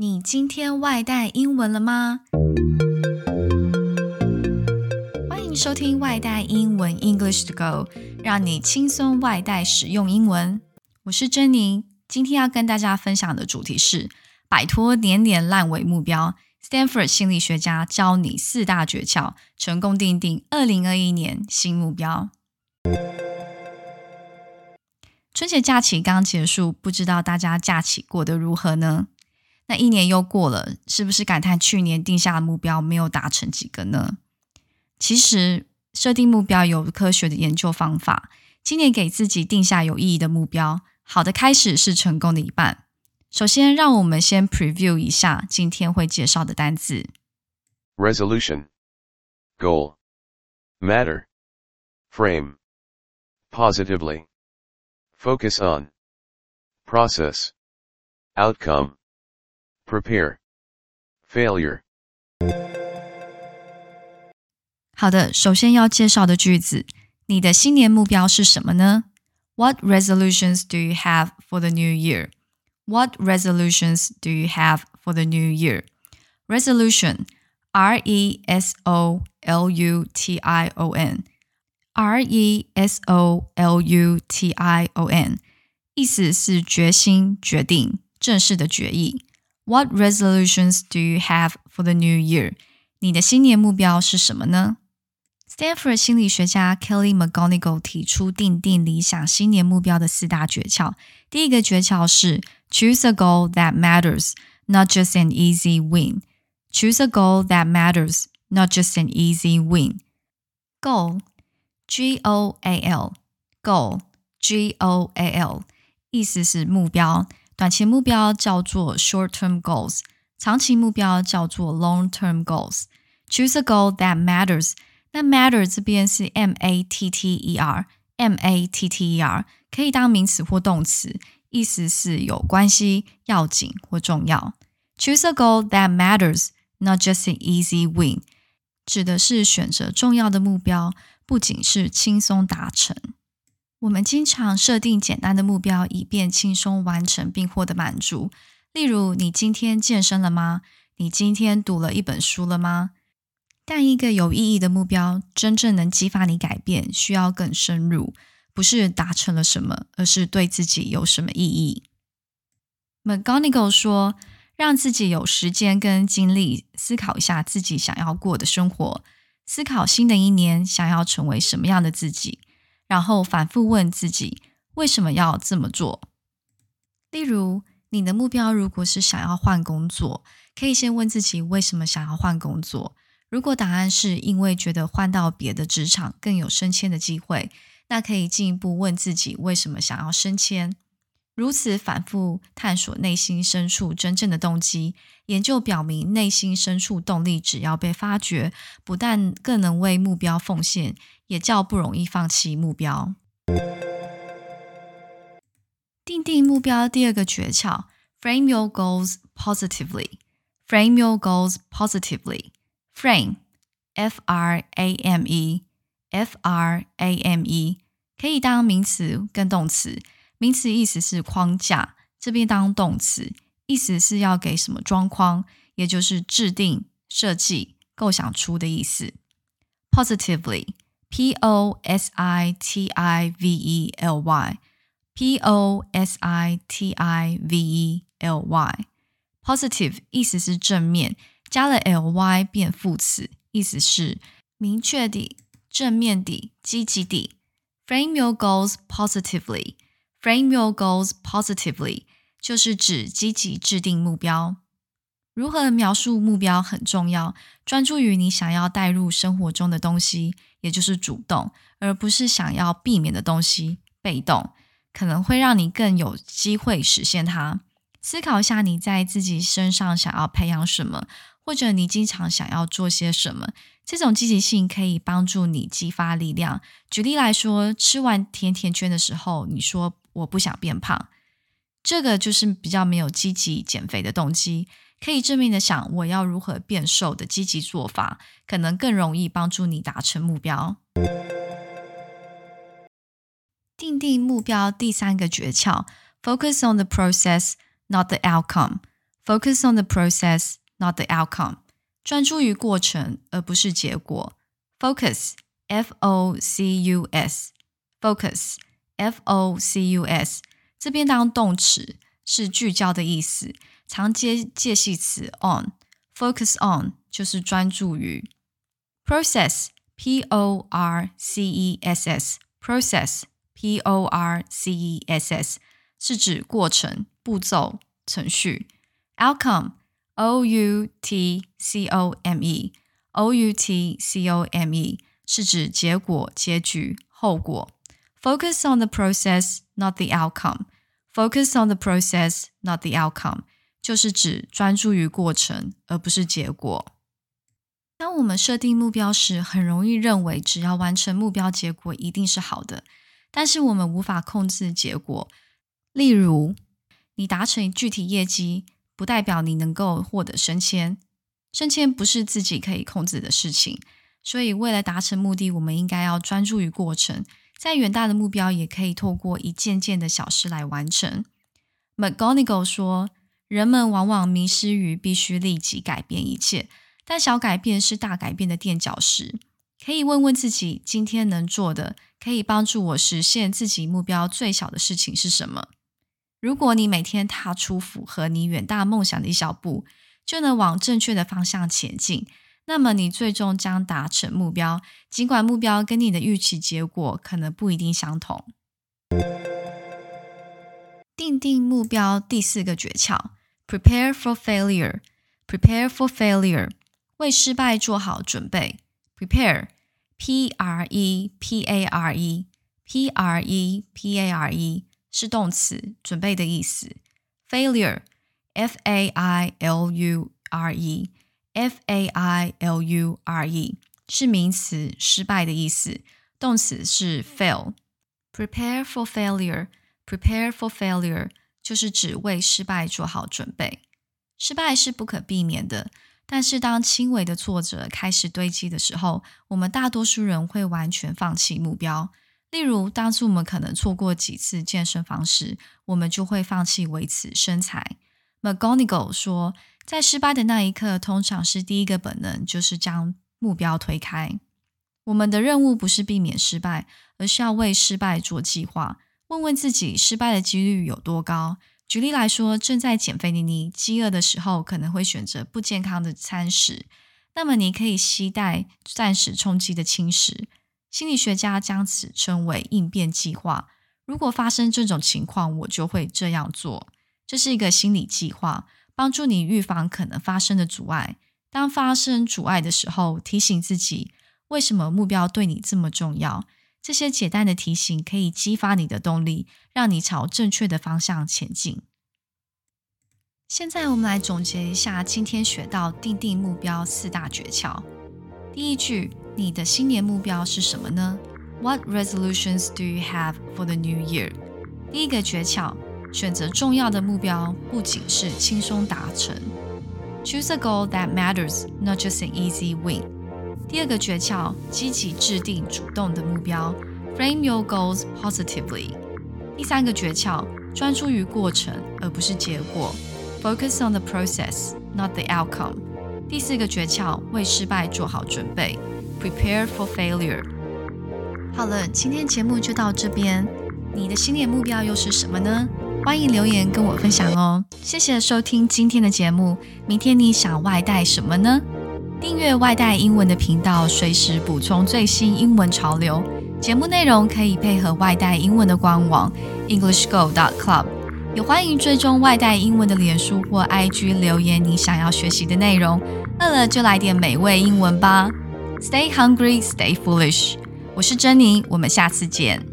你今天外带英文了吗？欢迎收听外带英文 English to Go，让你轻松外带使用英文。我是珍妮，今天要跟大家分享的主题是摆脱年年烂尾目标。Stanford 心理学家教你四大诀窍，成功定定二零二一年新目标。春节假期刚结束，不知道大家假期过得如何呢？那一年又过了，是不是感叹去年定下的目标没有达成几个呢？其实设定目标有科学的研究方法。今年给自己定下有意义的目标，好的开始是成功的一半。首先，让我们先 preview 一下今天会介绍的单字 resolution, goal, matter, frame, positively, focus on, process, outcome, prepare, failure. 好的，首先要介绍的句子，你的新年目标是什么呢？What resolutions do you have for the new year? What resolutions do you have for the new year? Resolution, R E S O L U T I O N, R E S O L U T I O N，意思是决心、决定、正式的决议。 What resolutions do you have for the new year? 你的新年目标是什么呢？Stanford 心理学家 Kelly McGonigal 提出定定理想新年目标的四大诀窍。第一个诀窍是 Choose a goal that matters, not just an easy win. Choose a goal that matters, not just an easy win. Goal, G O A L, goal, G O A L，意思是目标。 短期目标叫做 short-term goals，长期目标叫做 long-term goals。Choose a goal that matters。那 matter 这边是 m a t t e r，m a t t e r 可以当名词或动词，意思是有关系、要紧或重要。Choose a goal that matters, not just an easy win，指的是选择重要的目标，不仅是轻松达成。 我们经常设定简单的目标，以便轻松完成并获得满足。例如，你今天健身了吗？你今天读了一本书了吗？但一个有意义的目标，真正能激发你改变，需要更深入，不是达成了什么，而是对自己有什么意义。McGonigal 说：“让自己有时间跟精力思考一下自己想要过的生活，思考新的一年想要成为什么样的自己，然后反复问自己为什么要这么做。例如，你的目标如果是想要换工作，可以先问自己为什么想要换工作。”如果答案是因为觉得换到别的职场更有升迁的机会，那可以进一步问自己为什么想要升迁。如此反复探索内心深处真正的动机，研究表明，内心深处动力只要被发掘，不但更能为目标奉献，也较不容易放弃目标。定定目标第二个诀窍：frame your goals positively。frame your goals positively。Frame, f r a m e, f r a m e 可以当名词跟动词。名词意思是框架，这边当动词，意思是要给什么装框，也就是制定、设计、构想出的意思。Positively, p o s i t i v e l y, p o s i t i v e l y, positive 意思是正面。加了 ly 变副词，意思是明确的、正面的、积极的。Frame your goals positively. Frame your goals positively 就是指积极制定目标。如何描述目标很重要，专注于你想要带入生活中的东西，也就是主动，而不是想要避免的东西，被动，可能会让你更有机会实现它。思考一下你在自己身上想要培养什么。或者你经常想要做些什么？这种积极性可以帮助你激发力量。举例来说，吃完甜甜圈的时候，你说我不想变胖，这个就是比较没有积极减肥的动机。可以正面的想我要如何变瘦的积极做法，可能更容易帮助你达成目标。定定目标第三个诀窍：Focus on the process, not the outcome。Focus on the process, not the outcome. 专注于过程而不是结果。Focus, F-O-C-U-S, focus, F-O-C-U-S. 这边当动词是聚焦的意思，常接介系词 on。Focus on 就是专注于。Process, P-O-R-C-E-S-S, process, P-O-R-C-E-S-S 是指过程、步骤、程序。Outcome, O-U-T-C-O-M-E, O-U-T-C-O-M-E 是指结果、结局、后果。Focus on the process, not the outcome. Focus on the process, not the outcome，就是指专注于过程，而不是结果。当我们设定目标时，很容易认为只要完成目标，结果一定是好的。但是我们无法控制结果。例如，你达成具体业绩，不代表你能够获得升迁。升迁不是自己可以控制的事情。所以，为了达成目的，我们应该要专注于过程。在远大的目标，也可以透过一件件的小事来完成。McGonigal 说：“人们往往迷失于必须立即改变一切，但小改变是大改变的垫脚石。”可以问问自己，今天能做的，可以帮助我实现自己目标最小的事情是什么？如果你每天踏出符合你远大梦想的一小步，就能往正确的方向前进。那么你最终将达成目标，尽管目标跟你的预期结果可能不一定相同。定定目标第四个诀窍：Prepare for failure。Prepare for failure，为失败做好准备。Prepare，P-R-E-P-A-R-E，P-R-E-P-A-R-E 是动词，准备的意思。Failure，F-A-I-L-U-R-E。F A I L U R E 是名词，失败的意思。动词是 fail。Prepare for failure. Prepare for failure 就是指为失败做好准备。失败是不可避免的，但是当轻微的挫折开始堆积的时候，我们大多数人会完全放弃目标。例如，当初我们可能错过几次健身房时，我们就会放弃维持身材。McGonigal 说。在失败的那一刻，通常是第一个本能就是将目标推开。我们的任务不是避免失败，而是要为失败做计划。问问自己，失败的几率有多高？举例来说，正在减肥的你，饥饿的时候可能会选择不健康的餐食，那么你可以期待暂时冲击的轻食。心理学家将此称为应变计划。如果发生这种情况，我就会这样做。这是一个心理计划。帮助你预防可能发生的阻碍。当发生阻碍的时候，提醒自己为什么目标对你这么重要。这些简单的提醒可以激发你的动力，让你朝正确的方向前进。现在我们来总结一下今天学到定定目标四大诀窍。第一句，你的新年目标是什么呢？What resolutions do you have for the new year？第一个诀窍。选择重要的目标不仅是轻松达成，Choose a goal that matters, not just an easy win。第二个诀窍，积极制定主动的目标，Frame your goals positively。第三个诀窍，专注于过程而不是结果，Focus on the process, not the outcome。第四个诀窍，为失败做好准备，Prepare for failure。好了，今天节目就到这边，你的新年目标又是什么呢？欢迎留言跟我分享哦！谢谢收听今天的节目。明天你想外带什么呢？订阅外带英文的频道，随时补充最新英文潮流。节目内容可以配合外带英文的官网 EnglishGo.Club。也欢迎追踪外带英文的脸书或 IG 留言你想要学习的内容。饿了就来点美味英文吧！Stay hungry, stay foolish。我是珍妮，我们下次见。